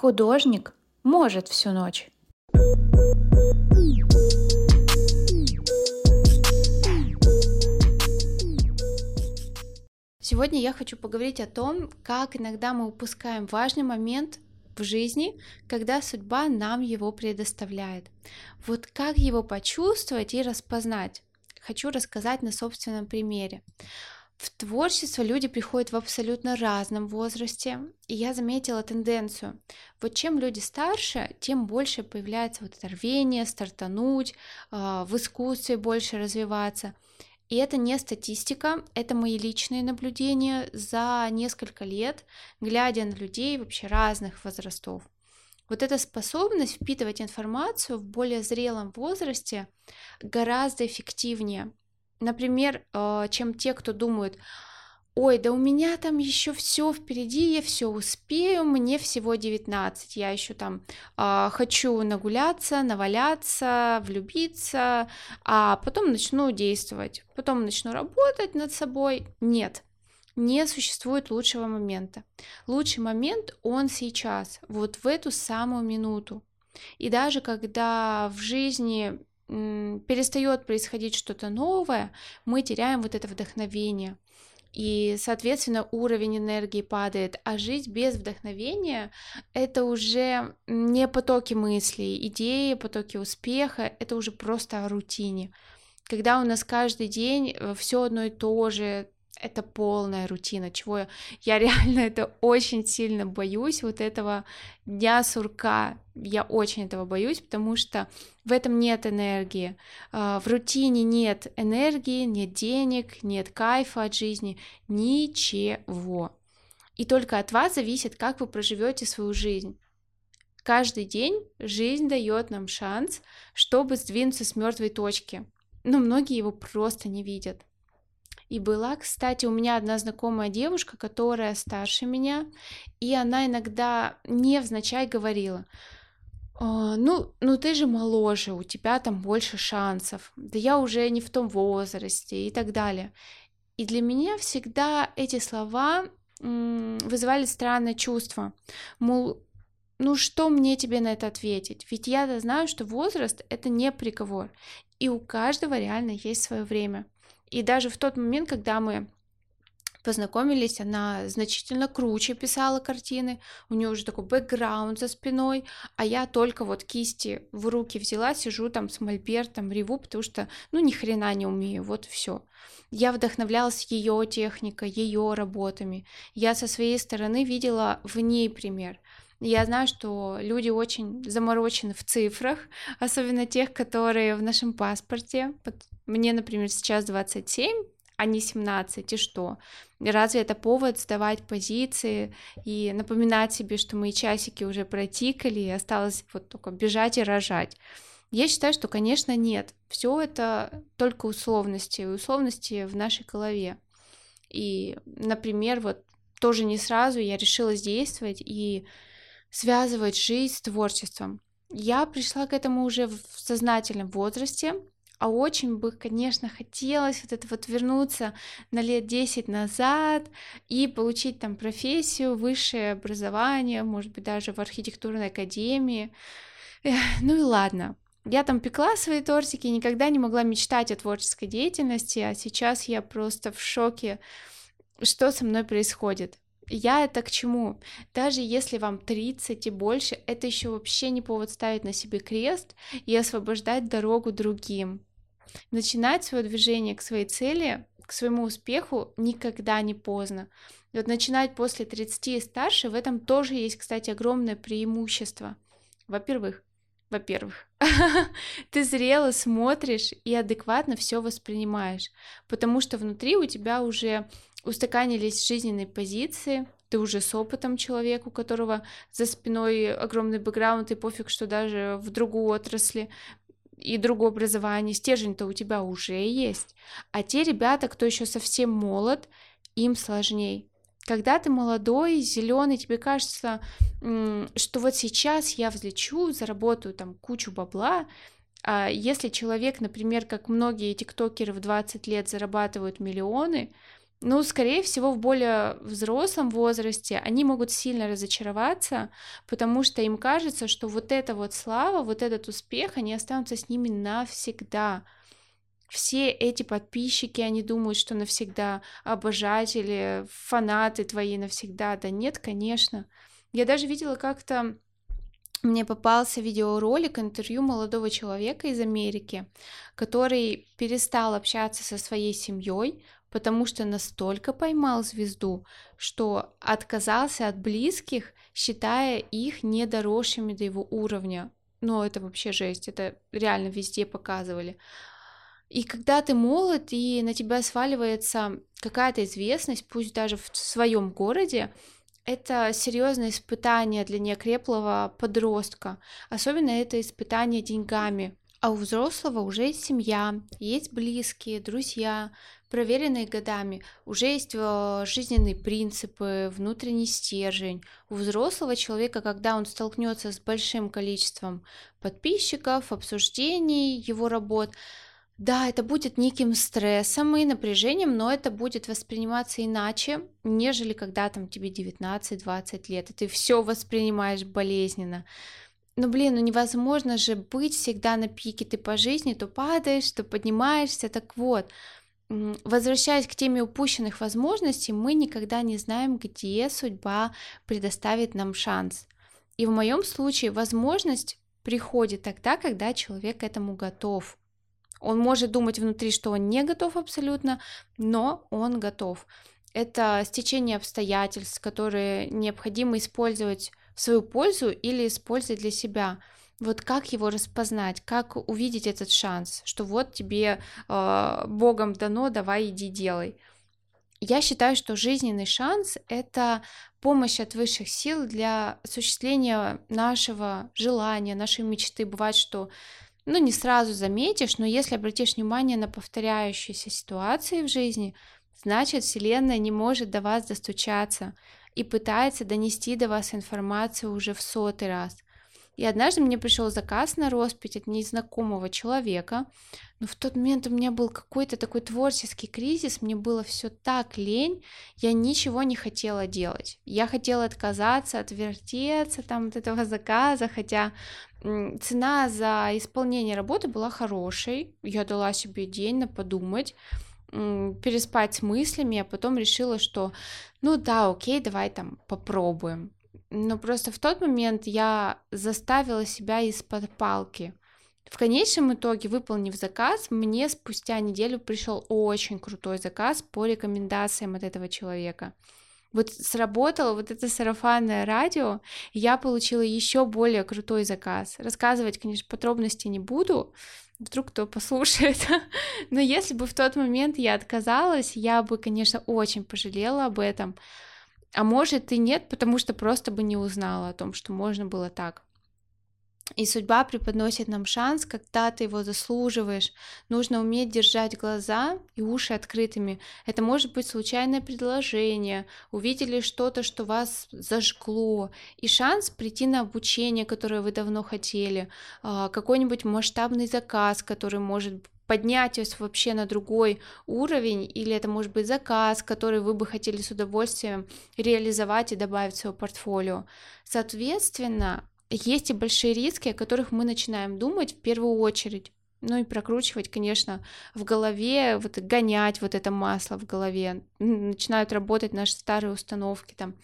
Художник может всю ночь. Сегодня я хочу поговорить о том, как иногда мы упускаем важный момент в жизни, когда судьба нам его предоставляет. Вот как его почувствовать и распознать, хочу рассказать на собственном примере. В творчество люди приходят в абсолютно разном возрасте, и я заметила тенденцию. Вот чем люди старше, тем больше появляется вот это рвение, стартануть, а, в искусстве больше развиваться. И это не статистика, это мои личные наблюдения за несколько лет, глядя на людей вообще разных возрастов. Вот эта способность впитывать информацию в более зрелом возрасте гораздо эффективнее, например, э, чем те, кто думают, ой, да у меня там еще все впереди, я все успею, мне всего 19, я еще там э, хочу нагуляться, наваляться, влюбиться, а потом начну действовать, потом начну работать над собой. Нет, не существует лучшего момента. Лучший момент он сейчас, вот в эту самую минуту. И даже когда в жизни перестает происходить что-то новое, мы теряем вот это вдохновение. И, соответственно, уровень энергии падает, а жить без вдохновения — это уже не потоки мыслей, идеи, потоки успеха, это уже просто о рутине. Когда у нас каждый день э, все одно и то же, это полная рутина, чего я, я реально это очень сильно боюсь, вот этого дня сурка, я очень этого боюсь, потому что в этом нет энергии, а, в рутине нет энергии, нет денег, нет кайфа от жизни, ничего. И только от вас зависит, как вы проживете свою жизнь. Каждый день жизнь дает нам шанс, чтобы сдвинуться с мертвой точки. Но многие его просто не видят. И была, кстати, у меня одна знакомая девушка, которая старше меня, и она иногда невзначай говорила, «А, ну, ну ты же моложе, у тебя там больше шансов, да я уже не в том возрасте и так далее. И для меня всегда эти слова вызывали странное чувство, мол, ну что мне тебе на это ответить? Ведь я знаю, что возраст это не приговор, и у каждого реально есть свое время. И даже в тот момент, когда мы познакомились, она значительно круче писала картины, у нее уже такой бэкграунд за спиной, а я только вот кисти в руки взяла, сижу там с мольбертом, реву, потому что, ну, ни хрена не умею, вот все. Я вдохновлялась ее техникой, ее работами. Я со своей стороны видела в ней пример. Я знаю, что люди очень заморочены в цифрах, особенно тех, которые в нашем паспорте. Мне, например, сейчас 27, а не 17, и что? Разве это повод сдавать позиции и напоминать себе, что мои часики уже протикали, и осталось вот только бежать и рожать? Я считаю, что, конечно, нет. Все это только условности, условности в нашей голове. И, например, вот тоже не сразу я решила действовать и связывать жизнь с творчеством. Я пришла к этому уже в сознательном возрасте, а очень бы, конечно, хотелось вот это вот вернуться на лет 10 назад и получить там профессию, высшее образование, может быть, даже в архитектурной академии. Ну и ладно. Я там пекла свои тортики, никогда не могла мечтать о творческой деятельности, а сейчас я просто в шоке, что со мной происходит. Я это к чему? Даже если вам 30 и больше, это еще вообще не повод ставить на себе крест и освобождать дорогу другим. Начинать свое движение к своей цели, к своему успеху никогда не поздно. И вот начинать после 30 и старше, в этом тоже есть, кстати, огромное преимущество. Во-первых, во-первых, ты зрело смотришь и адекватно все воспринимаешь, потому что внутри у тебя уже устаканились жизненные позиции, ты уже с опытом человек, у которого за спиной огромный бэкграунд, и пофиг, что даже в другую отрасли и другое образование, стержень-то у тебя уже есть. А те ребята, кто еще совсем молод, им сложней. Когда ты молодой, зеленый, тебе кажется, что вот сейчас я взлечу, заработаю там кучу бабла, а если человек, например, как многие тиктокеры в 20 лет зарабатывают миллионы, ну, скорее всего, в более взрослом возрасте они могут сильно разочароваться, потому что им кажется, что вот эта вот слава, вот этот успех, они останутся с ними навсегда. Все эти подписчики, они думают, что навсегда обожатели, фанаты твои навсегда. Да нет, конечно. Я даже видела как-то мне попался видеоролик, интервью молодого человека из Америки, который перестал общаться со своей семьей, потому что настолько поймал звезду, что отказался от близких, считая их недоросшими до его уровня. Но это вообще жесть, это реально везде показывали. И когда ты молод, и на тебя сваливается какая-то известность, пусть даже в своем городе, это серьезное испытание для неокреплого подростка. Особенно это испытание деньгами. А у взрослого уже есть семья, есть близкие, друзья, проверенные годами, уже есть э, жизненные принципы, внутренний стержень. У взрослого человека, когда он столкнется с большим количеством подписчиков, обсуждений его работ, да, это будет неким стрессом и напряжением, но это будет восприниматься иначе, нежели когда там тебе 19-20 лет, и ты все воспринимаешь болезненно. Ну блин, ну невозможно же быть всегда на пике, ты по жизни то падаешь, то поднимаешься, так вот. Возвращаясь к теме упущенных возможностей, мы никогда не знаем, где судьба предоставит нам шанс. И в моем случае возможность приходит тогда, когда человек к этому готов. Он может думать внутри, что он не готов абсолютно, но он готов. Это стечение обстоятельств, которые необходимо использовать свою пользу или использовать для себя. Вот как его распознать, как увидеть этот шанс, что вот тебе э, Богом дано, давай иди делай. Я считаю, что жизненный шанс — это помощь от высших сил для осуществления нашего желания, нашей мечты. Бывает, что ну, не сразу заметишь, но если обратишь внимание на повторяющиеся ситуации в жизни, значит, Вселенная не может до вас достучаться и пытается донести до вас информацию уже в сотый раз. И однажды мне пришел заказ на роспись от незнакомого человека, но в тот момент у меня был какой-то такой творческий кризис, мне было все так лень, я ничего не хотела делать. Я хотела отказаться, отвертеться там от этого заказа, хотя цена за исполнение работы была хорошей, я дала себе день на подумать, переспать с мыслями, а потом решила, что ну да, окей, давай там попробуем. Но просто в тот момент я заставила себя из-под палки. В конечном итоге, выполнив заказ, мне спустя неделю пришел очень крутой заказ по рекомендациям от этого человека вот сработало вот это сарафанное радио, я получила еще более крутой заказ. Рассказывать, конечно, подробности не буду, вдруг кто послушает. Но если бы в тот момент я отказалась, я бы, конечно, очень пожалела об этом. А может и нет, потому что просто бы не узнала о том, что можно было так. И судьба преподносит нам шанс, когда ты его заслуживаешь. Нужно уметь держать глаза и уши открытыми. Это может быть случайное предложение, увидели что-то, что вас зажгло, и шанс прийти на обучение, которое вы давно хотели, а, какой-нибудь масштабный заказ, который может поднять вас вообще на другой уровень, или это может быть заказ, который вы бы хотели с удовольствием реализовать и добавить в свое портфолио. Соответственно, есть и большие риски, о которых мы начинаем думать в первую очередь. Ну и прокручивать, конечно, в голове, вот гонять вот это масло в голове. Начинают работать наши старые установки там.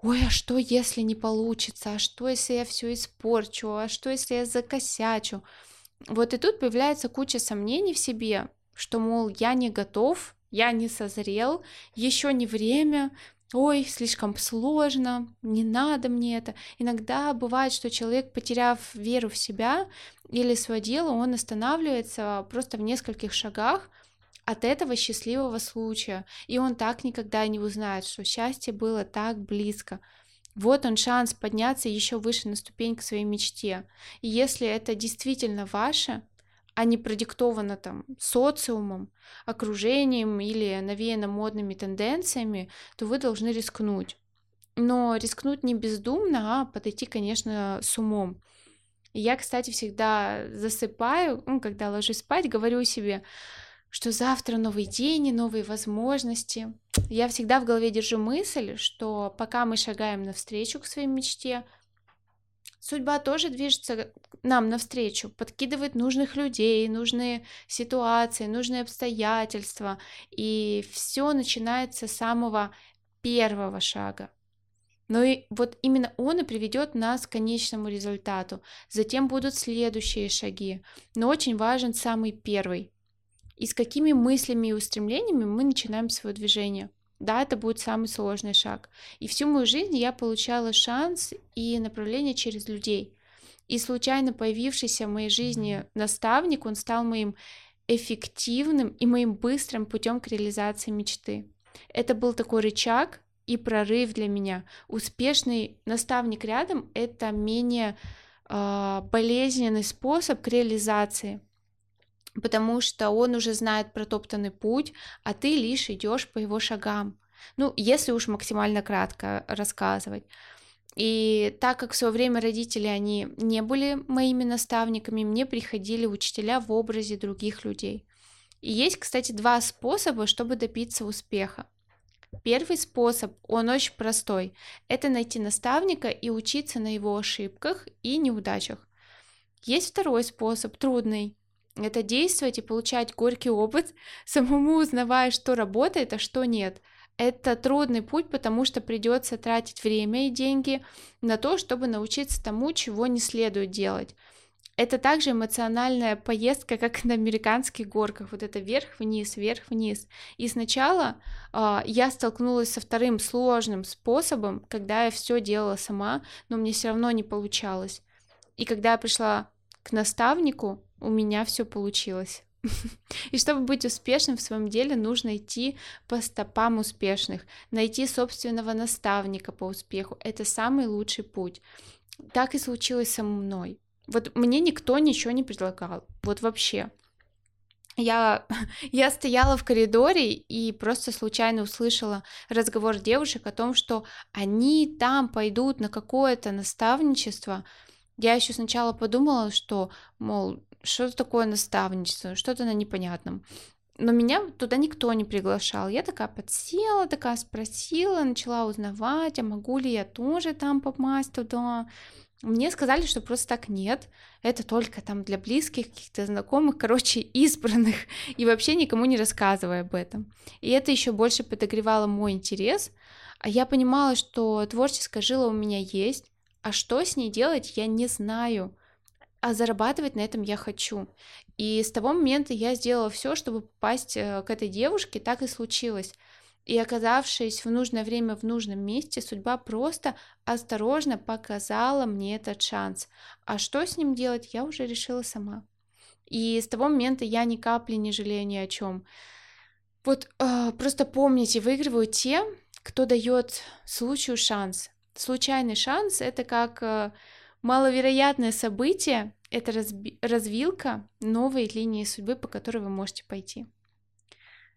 Ой, а что, если не получится? А что, если я все испорчу? А что, если я закосячу? Вот и тут появляется куча сомнений в себе, что, мол, я не готов, я не созрел, еще не время, ой, слишком сложно, не надо мне это. Иногда бывает, что человек, потеряв веру в себя или свое дело, он останавливается просто в нескольких шагах от этого счастливого случая, и он так никогда не узнает, что счастье было так близко. Вот он шанс подняться еще выше на ступень к своей мечте. И если это действительно ваше, а не продиктовано там социумом, окружением или навеяно модными тенденциями, то вы должны рискнуть. Но рискнуть не бездумно, а подойти, конечно, с умом. Я, кстати, всегда засыпаю, ну, когда ложусь спать, говорю себе, что завтра новый день и новые возможности. Я всегда в голове держу мысль, что пока мы шагаем навстречу к своей мечте, судьба тоже движется нам навстречу, подкидывает нужных людей, нужные ситуации, нужные обстоятельства, и все начинается с самого первого шага. Но и вот именно он и приведет нас к конечному результату. Затем будут следующие шаги. Но очень важен самый первый. И с какими мыслями и устремлениями мы начинаем свое движение. Да, это будет самый сложный шаг. И всю мою жизнь я получала шанс и направление через людей. И случайно появившийся в моей жизни наставник, он стал моим эффективным и моим быстрым путем к реализации мечты. Это был такой рычаг, и прорыв для меня. Успешный наставник рядом — это менее э, болезненный способ к реализации, потому что он уже знает протоптанный путь, а ты лишь идешь по его шагам. Ну, если уж максимально кратко рассказывать. И так как в свое время родители, они не были моими наставниками, мне приходили учителя в образе других людей. И есть, кстати, два способа, чтобы добиться успеха. Первый способ, он очень простой. Это найти наставника и учиться на его ошибках и неудачах. Есть второй способ, трудный. Это действовать и получать горький опыт, самому узнавая, что работает, а что нет. Это трудный путь, потому что придется тратить время и деньги на то, чтобы научиться тому, чего не следует делать. Это также эмоциональная поездка, как на американских горках, вот это вверх-вниз, вверх-вниз. И сначала э, я столкнулась со вторым сложным способом, когда я все делала сама, но мне все равно не получалось. И когда я пришла к наставнику, у меня все получилось. И чтобы быть успешным в своем деле, нужно идти по стопам успешных, найти собственного наставника по успеху. Это самый лучший путь. Так и случилось со мной. Вот мне никто ничего не предлагал. Вот вообще. Я, я стояла в коридоре и просто случайно услышала разговор девушек о том, что они там пойдут на какое-то наставничество. Я еще сначала подумала, что, мол, что такое наставничество, что-то на непонятном. Но меня туда никто не приглашал. Я такая подсела, такая спросила, начала узнавать, а могу ли я тоже там попасть туда. Мне сказали, что просто так нет, это только там для близких, каких-то знакомых, короче, избранных, и вообще никому не рассказывай об этом. И это еще больше подогревало мой интерес, а я понимала, что творческая жила у меня есть, а что с ней делать, я не знаю, а зарабатывать на этом я хочу. И с того момента я сделала все, чтобы попасть э, к этой девушке, так и случилось. И оказавшись в нужное время в нужном месте, судьба просто осторожно показала мне этот шанс. А что с ним делать, я уже решила сама. И с того момента я ни капли не жалею ни о чем. Вот э, просто помните, выигрывают те, кто дает случаю шанс. Случайный шанс это как э, маловероятное событие, это разби- развилка новой линии судьбы, по которой вы можете пойти.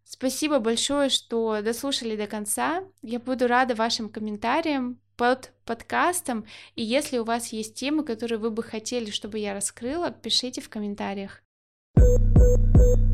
Спасибо большое, что дослушали до конца. Я буду рада вашим комментариям под подкастом. И если у вас есть темы, которые вы бы хотели, чтобы я раскрыла, пишите в комментариях. thank you